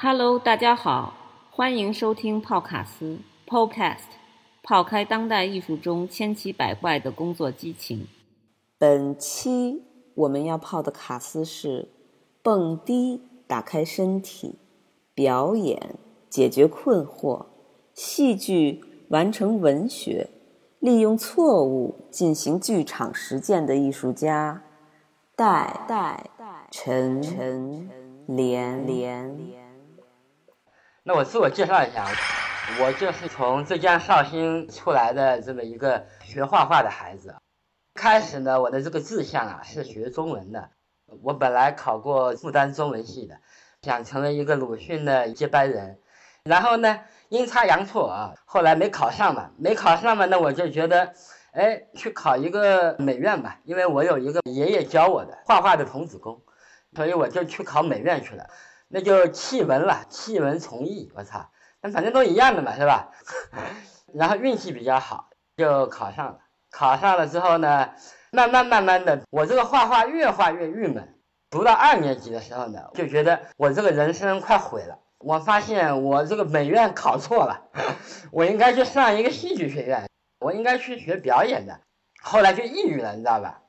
Hello，大家好，欢迎收听泡卡斯 Podcast，泡开当代艺术中千奇百怪的工作激情。本期我们要泡的卡斯是蹦迪，打开身体，表演解决困惑，戏剧完成文学，利用错误进行剧场实践的艺术家戴戴陈陈连连。那我自我介绍一下，我就是从浙江绍兴出来的这么一个学画画的孩子。开始呢，我的这个志向啊是学中文的。我本来考过复旦中文系的，想成为一个鲁迅的接班人。然后呢，阴差阳错啊，后来没考上嘛，没考上嘛，那我就觉得，哎，去考一个美院吧，因为我有一个爷爷教我的画画的童子功，所以我就去考美院去了。那就弃文了，弃文从艺，我操，那反正都一样的嘛，是吧？然后运气比较好，就考上了。考上了之后呢，慢慢慢慢的，我这个画画越画越郁闷。读到二年级的时候呢，就觉得我这个人生快毁了。我发现我这个美院考错了，我应该去上一个戏剧学院，我应该去学表演的。后来就抑郁了，你知道吧？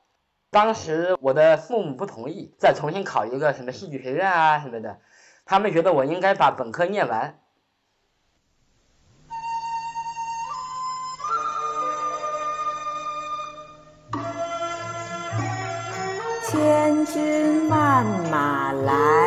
当时我的父母不同意再重新考一个什么戏剧学院啊什么的。他们觉得我应该把本科念完。千军万马来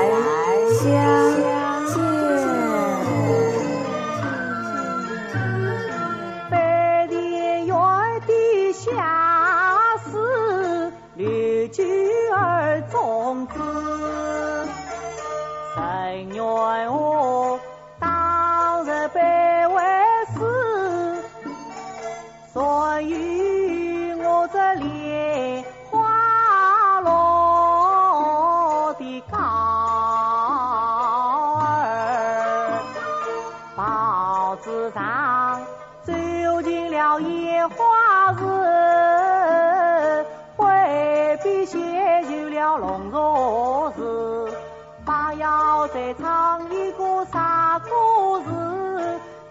再唱一个啥故事？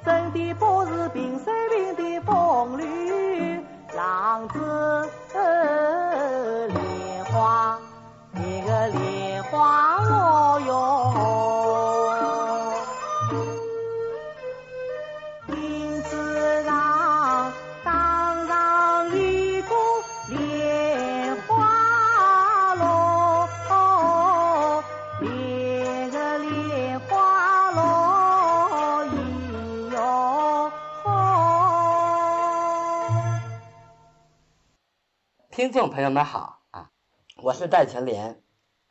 真的不是平听众朋友们好啊，我是戴成莲，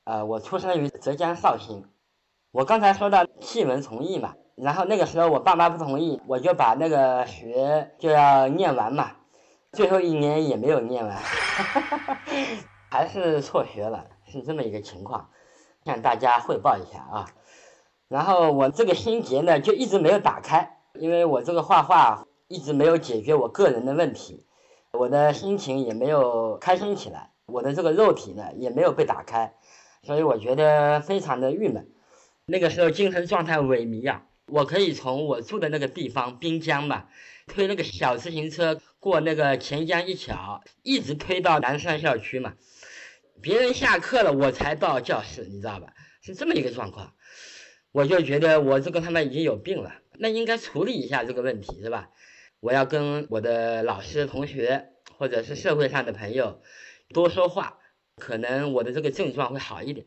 呃，我出生于浙江绍兴。我刚才说到弃文从艺嘛，然后那个时候我爸妈不同意，我就把那个学就要念完嘛，最后一年也没有念完，还是辍学了，是这么一个情况，向大家汇报一下啊。然后我这个心结呢就一直没有打开，因为我这个画画一直没有解决我个人的问题。我的心情也没有开心起来，我的这个肉体呢也没有被打开，所以我觉得非常的郁闷。那个时候精神状态萎靡啊，我可以从我住的那个地方滨江嘛，推那个小自行车过那个钱江一桥，一直推到南山校区嘛。别人下课了，我才到教室，你知道吧？是这么一个状况，我就觉得我这个他妈已经有病了，那应该处理一下这个问题，是吧？我要跟我的老师、同学，或者是社会上的朋友多说话，可能我的这个症状会好一点。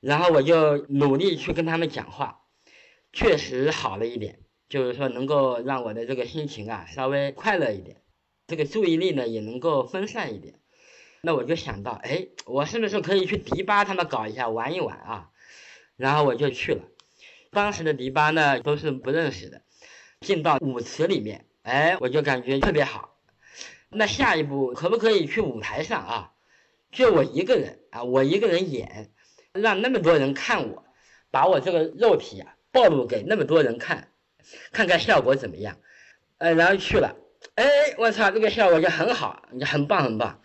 然后我就努力去跟他们讲话，确实好了一点，就是说能够让我的这个心情啊稍微快乐一点，这个注意力呢也能够分散一点。那我就想到，哎，我是不是可以去迪吧他们搞一下玩一玩啊？然后我就去了。当时的迪吧呢都是不认识的，进到舞池里面。哎，我就感觉特别好。那下一步可不可以去舞台上啊？就我一个人啊，我一个人演，让那么多人看我，把我这个肉体啊暴露给那么多人看，看看效果怎么样？呃，然后去了，哎，我操，这个效果就很好，就很棒很棒。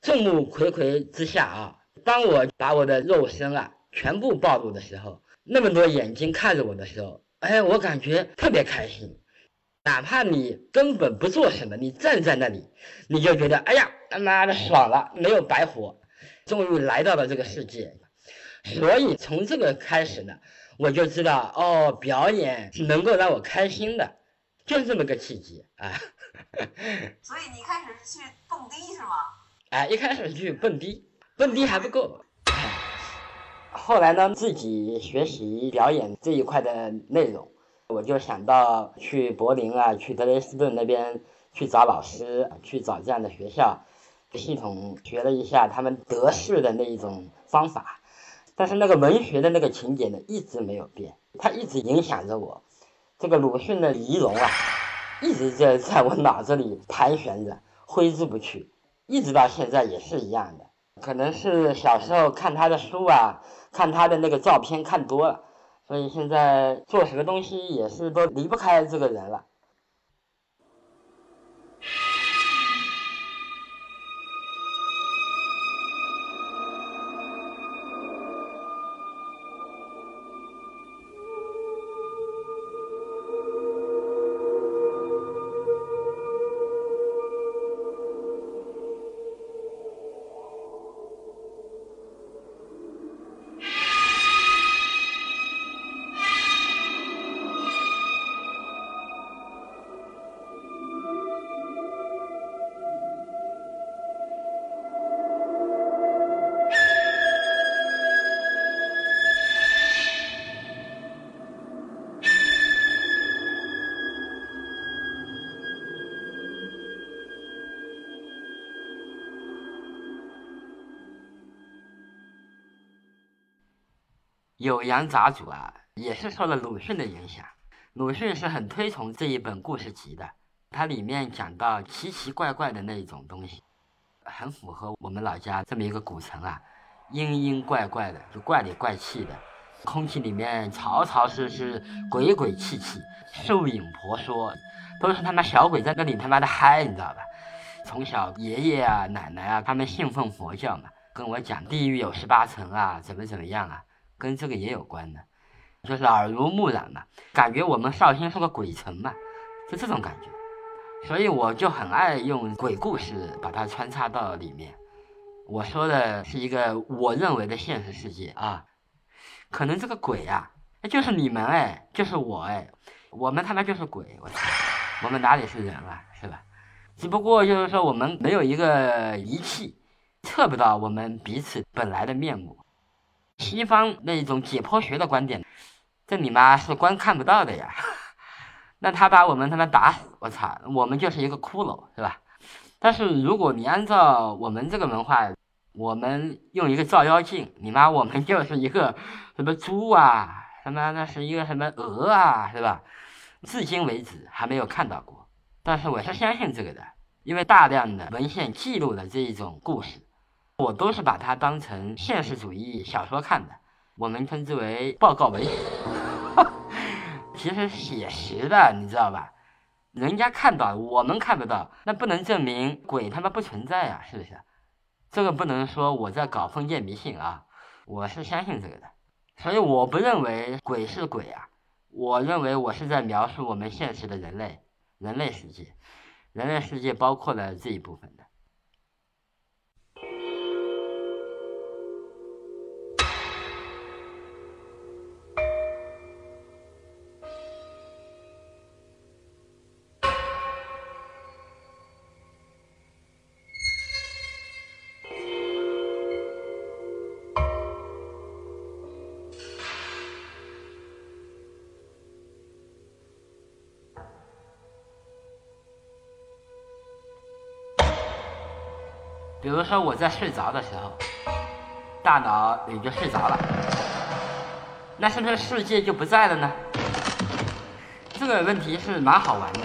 众目睽睽之下啊，当我把我的肉身啊全部暴露的时候，那么多眼睛看着我的时候，哎，我感觉特别开心。哪怕你根本不做什么，你站在那里，你就觉得哎呀，他妈的爽了，没有白活，终于来到了这个世界。所以从这个开始呢，我就知道哦，表演是能够让我开心的，就是这么个契机啊。所以你一开始是去蹦迪是吗？哎，一开始去蹦迪，蹦迪还不够。后来呢，自己学习表演这一块的内容，我就想到去柏林啊，去德累斯顿那边去找老师，去找这样的学校，系统学了一下他们德式的那一种方法。但是那个文学的那个情节呢，一直没有变，它一直影响着我。这个鲁迅的仪容啊，一直在在我脑子里盘旋着，挥之不去，一直到现在也是一样的。可能是小时候看他的书啊，看他的那个照片看多了，所以现在做什么东西也是都离不开这个人了。《酉阳杂俎》啊，也是受了鲁迅的影响。鲁迅是很推崇这一本故事集的，它里面讲到奇奇怪怪的那一种东西，很符合我们老家这么一个古城啊，阴阴怪怪的，就怪里怪气的，空气里面潮潮湿湿，鬼鬼气气，树影婆娑，都是他妈小鬼在那里他妈的嗨，你知道吧？从小爷爷啊、奶奶啊，他们信奉佛教嘛，跟我讲地狱有十八层啊，怎么怎么样啊。跟这个也有关的，就是耳濡目染嘛，感觉我们绍兴是个鬼城嘛，就这种感觉，所以我就很爱用鬼故事把它穿插到里面。我说的是一个我认为的现实世界啊，可能这个鬼呀，就是你们哎，就是我哎，我们他妈就是鬼，我操，我们哪里是人啊，是吧？只不过就是说我们没有一个仪器测不到我们彼此本来的面目。西方那种解剖学的观点，这你妈是光看不到的呀。那他把我们他妈打死，我操，我们就是一个骷髅，是吧？但是如果你按照我们这个文化，我们用一个照妖镜，你妈我们就是一个 什么猪啊，他妈那是一个什么鹅啊，是吧？至今为止还没有看到过，但是我是相信这个的，因为大量的文献记录了这一种故事。我都是把它当成现实主义小说看的，我们称之为报告文学，其实写实的，你知道吧？人家看到，我们看不到，那不能证明鬼他妈不存在啊，是不是？这个不能说我在搞封建迷信啊，我是相信这个的，所以我不认为鬼是鬼啊，我认为我是在描述我们现实的人类，人类世界，人类世界包括了这一部分的。比如说我在睡着的时候，大脑也就睡着了，那是不是世界就不在了呢？这个问题是蛮好玩的。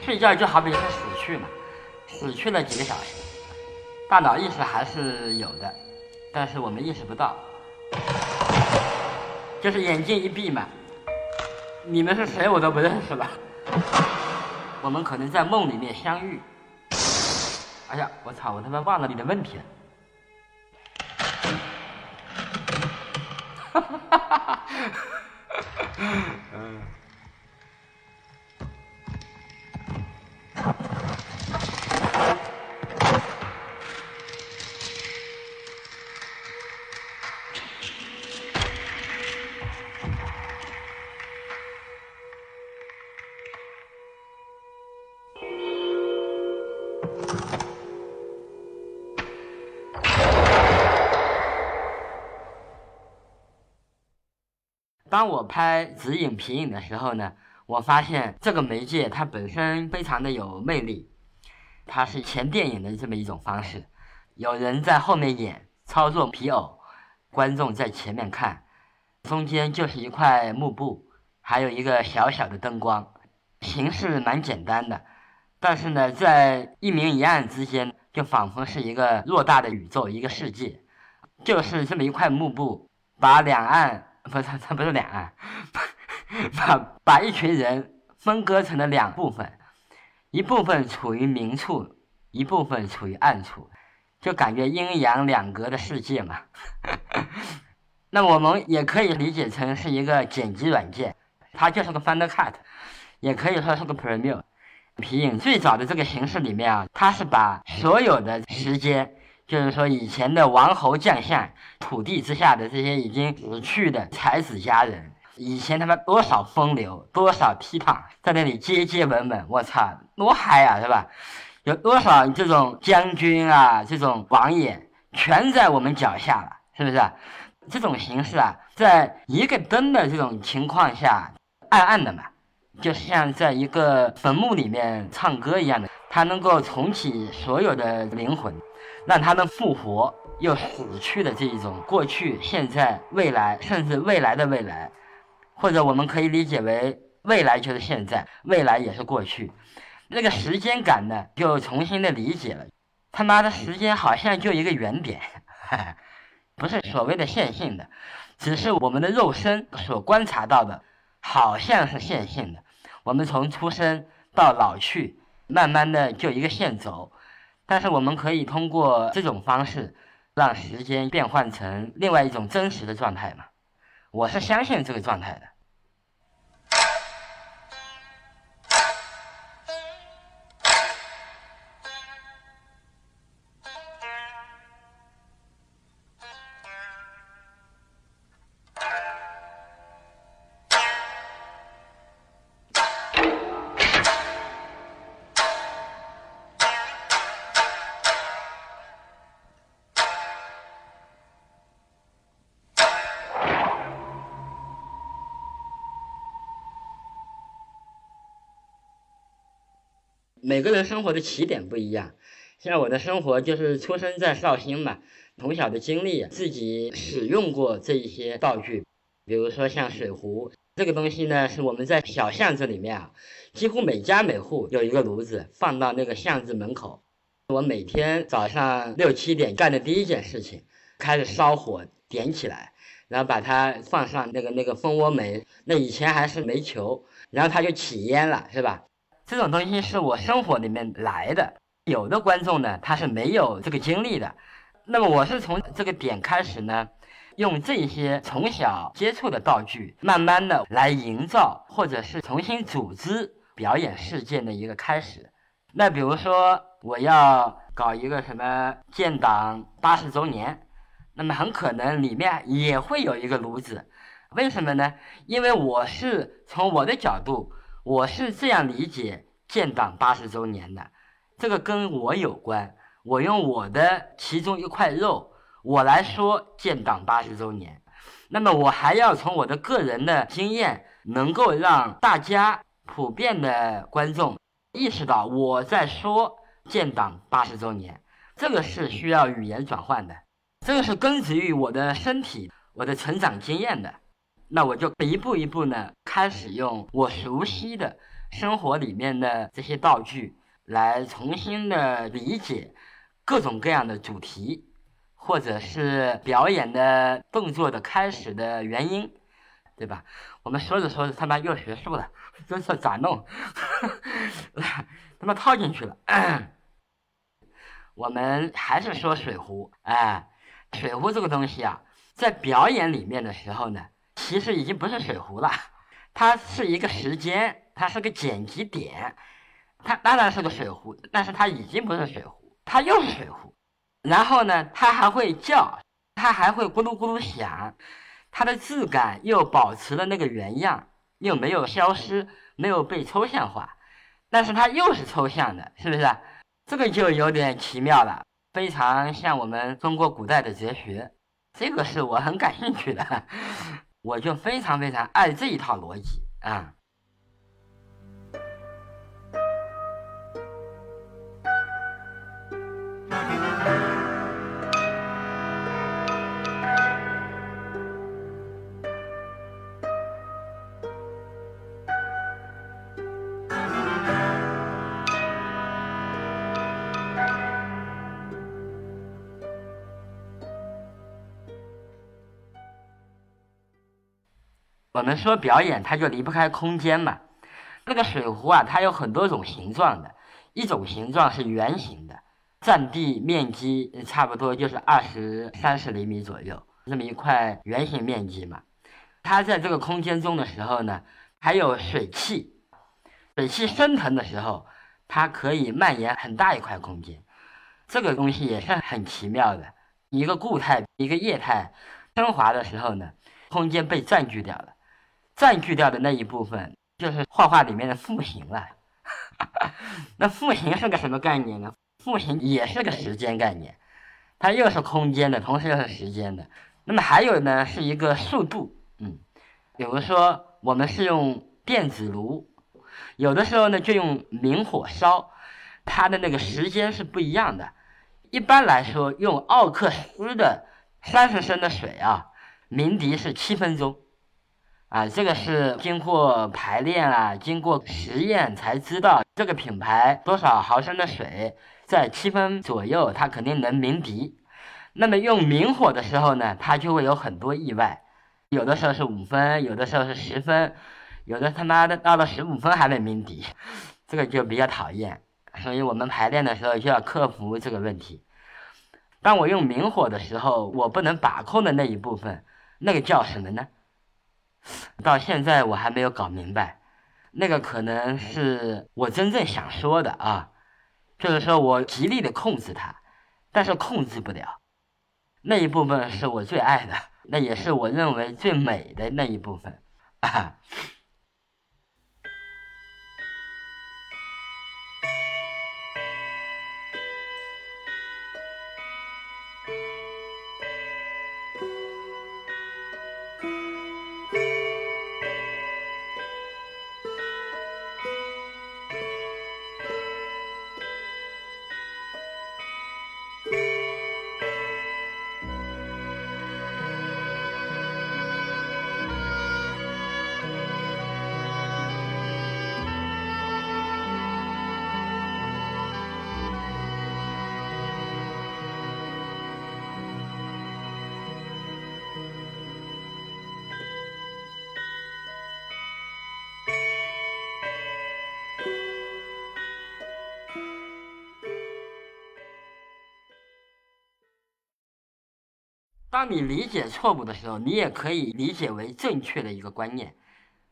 睡觉就好比是死去嘛，死去了几个小时，大脑意识还是有的，但是我们意识不到，就是眼睛一闭嘛，你们是谁我都不认识了。我们可能在梦里面相遇。哎呀，我操，我他妈忘了你的问题。当我拍直影、皮影的时候呢，我发现这个媒介它本身非常的有魅力，它是前电影的这么一种方式，有人在后面演操作皮偶，观众在前面看，中间就是一块幕布，还有一个小小的灯光，形式蛮简单的，但是呢，在一明一暗之间，就仿佛是一个偌大的宇宙，一个世界，就是这么一块幕布，把两岸。不是，这不是两岸，把把一群人分割成了两部分，一部分处于明处，一部分处于暗处，就感觉阴阳两隔的世界嘛。那我们也可以理解成是一个剪辑软件，它就是个 Final Cut，也可以说是个 Premiere。皮影最早的这个形式里面啊，它是把所有的时间。就是说，以前的王侯将相、土地之下的这些已经死去的才子佳人，以前他们多少风流，多少倜傥，在那里接接吻吻，我操，多嗨啊，是吧？有多少这种将军啊，这种王爷，全在我们脚下了，是不是？这种形式啊，在一个灯的这种情况下，暗暗的嘛，就像在一个坟墓里面唱歌一样的，它能够重启所有的灵魂。让他们复活又死去的这一种过去、现在、未来，甚至未来的未来，或者我们可以理解为未来就是现在，未来也是过去，那个时间感呢就重新的理解了。他妈的时间好像就一个原点，不是所谓的线性的，只是我们的肉身所观察到的，好像是线性的。我们从出生到老去，慢慢的就一个线走。但是我们可以通过这种方式，让时间变换成另外一种真实的状态嘛？我是相信这个状态的。每个人生活的起点不一样，像我的生活就是出生在绍兴嘛，从小的经历，自己使用过这一些道具，比如说像水壶这个东西呢，是我们在小巷子里面啊，几乎每家每户有一个炉子，放到那个巷子门口。我每天早上六七点干的第一件事情，开始烧火点起来，然后把它放上那个那个蜂窝煤，那以前还是煤球，然后它就起烟了，是吧？这种东西是我生活里面来的，有的观众呢他是没有这个经历的，那么我是从这个点开始呢，用这些从小接触的道具，慢慢的来营造或者是重新组织表演事件的一个开始。那比如说我要搞一个什么建党八十周年，那么很可能里面也会有一个炉子，为什么呢？因为我是从我的角度。我是这样理解建党八十周年的，这个跟我有关。我用我的其中一块肉，我来说建党八十周年。那么我还要从我的个人的经验，能够让大家普遍的观众意识到我在说建党八十周年。这个是需要语言转换的，这个是根植于我的身体、我的成长经验的。那我就一步一步呢，开始用我熟悉的生活里面的这些道具，来重新的理解各种各样的主题，或者是表演的动作的开始的原因，对吧？我们说着说着他妈又学术了，真是咋弄？他妈套进去了。我们还是说水壶，哎，水壶这个东西啊，在表演里面的时候呢。其实已经不是水壶了，它是一个时间，它是个剪辑点，它当然是个水壶，但是它已经不是水壶，它又是水壶。然后呢，它还会叫，它还会咕噜咕噜响，它的质感又保持了那个原样，又没有消失，没有被抽象化，但是它又是抽象的，是不是？这个就有点奇妙了，非常像我们中国古代的哲学，这个是我很感兴趣的。我就非常非常爱这一套逻辑啊。我们说表演，它就离不开空间嘛。那个水壶啊，它有很多种形状的，一种形状是圆形的，占地面积差不多就是二十三十厘米左右，这么一块圆形面积嘛。它在这个空间中的时候呢，还有水汽，水汽升腾的时候，它可以蔓延很大一块空间。这个东西也是很奇妙的，一个固态，一个液态升华的时候呢，空间被占据掉了。占据掉的那一部分就是画画里面的复形了。那复形是个什么概念呢？复形也是个时间概念，它又是空间的，同时又是时间的。那么还有呢，是一个速度。嗯，比如说我们是用电子炉，有的时候呢就用明火烧，它的那个时间是不一样的。一般来说，用奥克斯的三十升的水啊，鸣笛是七分钟。啊，这个是经过排练啊，经过实验才知道，这个品牌多少毫升的水，在七分左右，它肯定能鸣笛。那么用明火的时候呢，它就会有很多意外，有的时候是五分，有的时候是十分，有的他妈的到了十五分还没鸣笛，这个就比较讨厌。所以我们排练的时候就要克服这个问题。当我用明火的时候，我不能把控的那一部分，那个叫什么呢？到现在我还没有搞明白，那个可能是我真正想说的啊，就是说我极力的控制它，但是控制不了，那一部分是我最爱的，那也是我认为最美的那一部分啊。当你理解错误的时候，你也可以理解为正确的一个观念。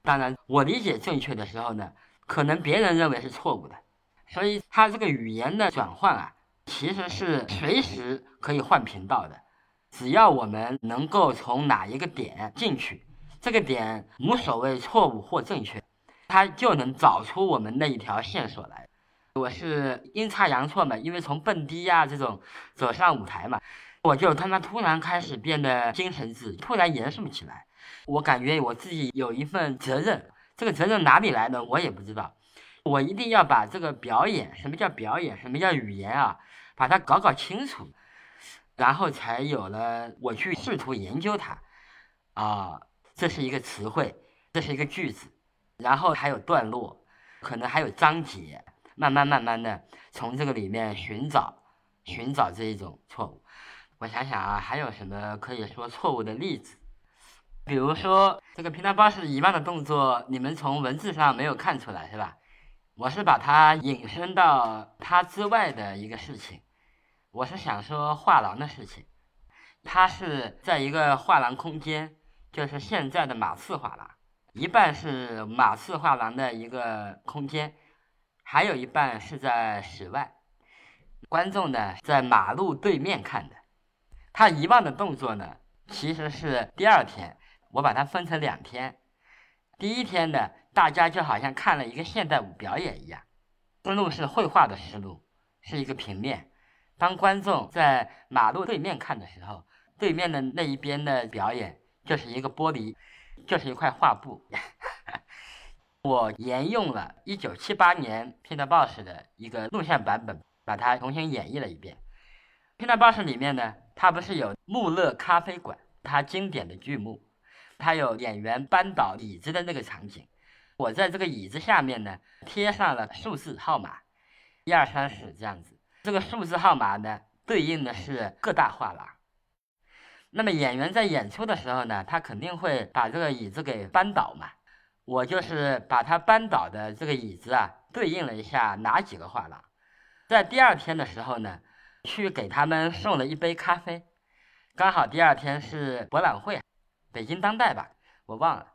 当然，我理解正确的时候呢，可能别人认为是错误的。所以，它这个语言的转换啊，其实是随时可以换频道的。只要我们能够从哪一个点进去，这个点无所谓错误或正确，它就能找出我们那一条线索来。我是阴差阳错嘛，因为从蹦迪呀这种走上舞台嘛。我就他妈突然开始变得精神质，突然严肃起来。我感觉我自己有一份责任，这个责任哪里来的我也不知道。我一定要把这个表演，什么叫表演，什么叫语言啊，把它搞搞清楚，然后才有了我去试图研究它。啊，这是一个词汇，这是一个句子，然后还有段落，可能还有章节，慢慢慢慢的从这个里面寻找，寻找这一种错误。我想想啊，还有什么可以说错误的例子？比如说这个平台包是遗忘的动作，你们从文字上没有看出来是吧？我是把它引申到它之外的一个事情。我是想说画廊的事情，它是在一个画廊空间，就是现在的马刺画廊，一半是马刺画廊的一个空间，还有一半是在室外，观众呢在马路对面看的。他遗忘的动作呢，其实是第二天，我把它分成两天。第一天呢，大家就好像看了一个现代舞表演一样，思路是绘画的思路，是一个平面。当观众在马路对面看的时候，对面的那一边的表演就是一个玻璃，就是一块画布。我沿用了1978年《Peter Boss》的一个录像版本，把它重新演绎了一遍。《Peter Boss》里面呢，它不是有穆勒咖啡馆，它经典的剧目，它有演员扳倒椅子的那个场景。我在这个椅子下面呢，贴上了数字号码，一二三四这样子。这个数字号码呢，对应的是各大画廊。那么演员在演出的时候呢，他肯定会把这个椅子给扳倒嘛。我就是把他扳倒的这个椅子啊，对应了一下哪几个画廊。在第二天的时候呢，去给他们送了一杯咖啡，刚好第二天是博览会，北京当代吧，我忘了。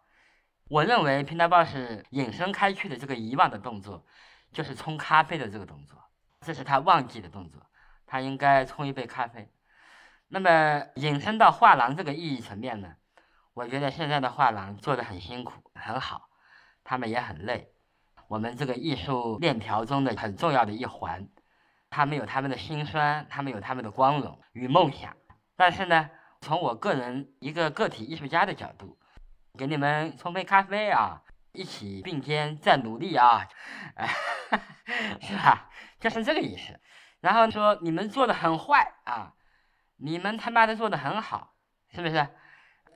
我认为平台 boss 引申开去的这个遗忘的动作，就是冲咖啡的这个动作，这是他忘记的动作，他应该冲一杯咖啡。那么引申到画廊这个意义层面呢？我觉得现在的画廊做的很辛苦，很好，他们也很累。我们这个艺术链条中的很重要的一环，他们有他们的辛酸，他们有他们的光荣与梦想。但是呢，从我个人一个个体艺术家的角度，给你们冲杯咖啡啊，一起并肩再努力啊，是吧？就是这个意思。然后说你们做的很坏啊，你们他妈的做的很好，是不是？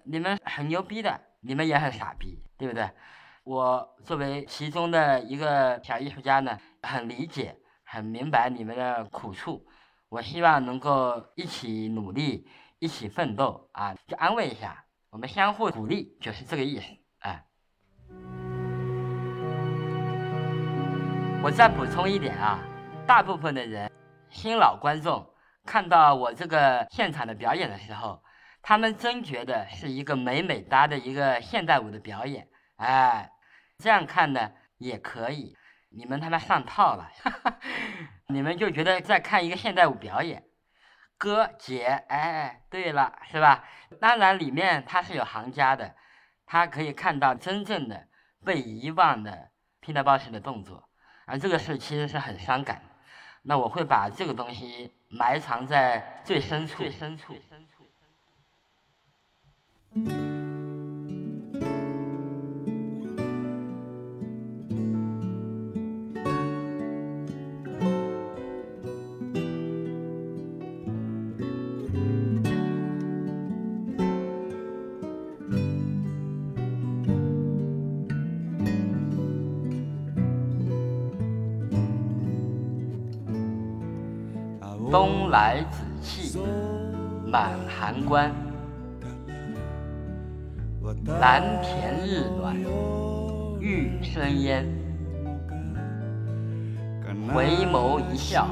你们很牛逼的，你们也很傻逼，对不对？我作为其中的一个小艺术家呢，很理解、很明白你们的苦处。我希望能够一起努力、一起奋斗啊，就安慰一下，我们相互鼓励，就是这个意思。哎，我再补充一点啊，大部分的人，新老观众看到我这个现场的表演的时候。他们真觉得是一个美美哒的一个现代舞的表演，哎，这样看呢也可以。你们他妈上套了，你们就觉得在看一个现代舞表演。哥姐，哎，对了，是吧？当然里面它是有行家的，他可以看到真正的被遗忘的 Peter Boss 的动作，而这个事其实是很伤感。那我会把这个东西埋藏在最深处，最深处。东来紫气满函关。蓝田日暖玉生烟，回眸一笑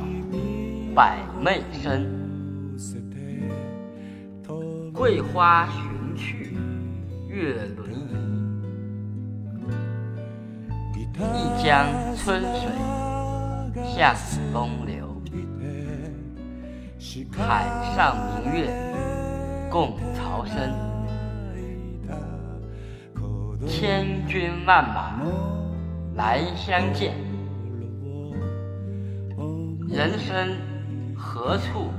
百媚生。桂花寻去月轮移，一江春水向东流。海上明月共潮生。千军万马来相见，人生何处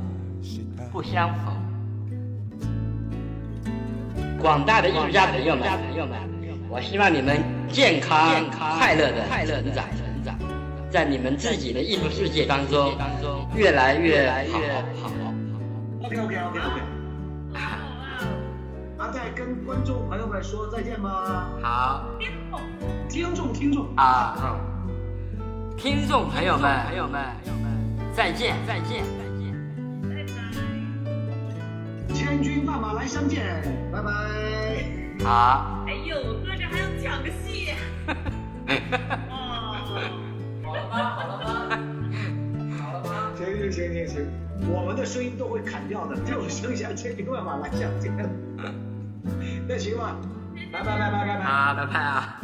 不相逢？广大的艺术家朋友们，我希望你们健康快乐的成长，在你们自己的艺术世界当中越来越好。OK OK OK OK。再跟观众朋友们说再见吧。好，听众听众啊，听众朋友们朋友们再见再见再见，拜拜。千军万马来相见，拜拜。好。哎呦，哥这还要抢个戏。好了吗？好了吗？行行行行行，我们的声音都会砍掉的，就剩下千军万马来相见了。那行吧，拜拜拜拜拜拜啊，拜拜啊。